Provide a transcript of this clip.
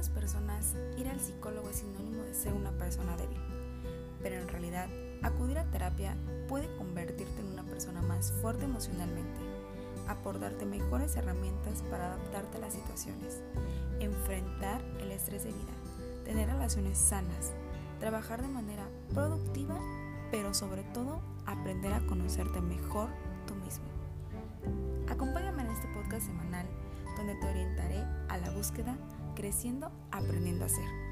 algunas personas ir al psicólogo es sinónimo de ser una persona débil, pero en realidad acudir a terapia puede convertirte en una persona más fuerte emocionalmente, aportarte mejores herramientas para adaptarte a las situaciones, enfrentar el estrés de vida, tener relaciones sanas, trabajar de manera productiva, pero sobre todo aprender a conocerte mejor tú mismo. Acompáñame en este podcast semanal donde te orientaré a la búsqueda creciendo aprendiendo a ser.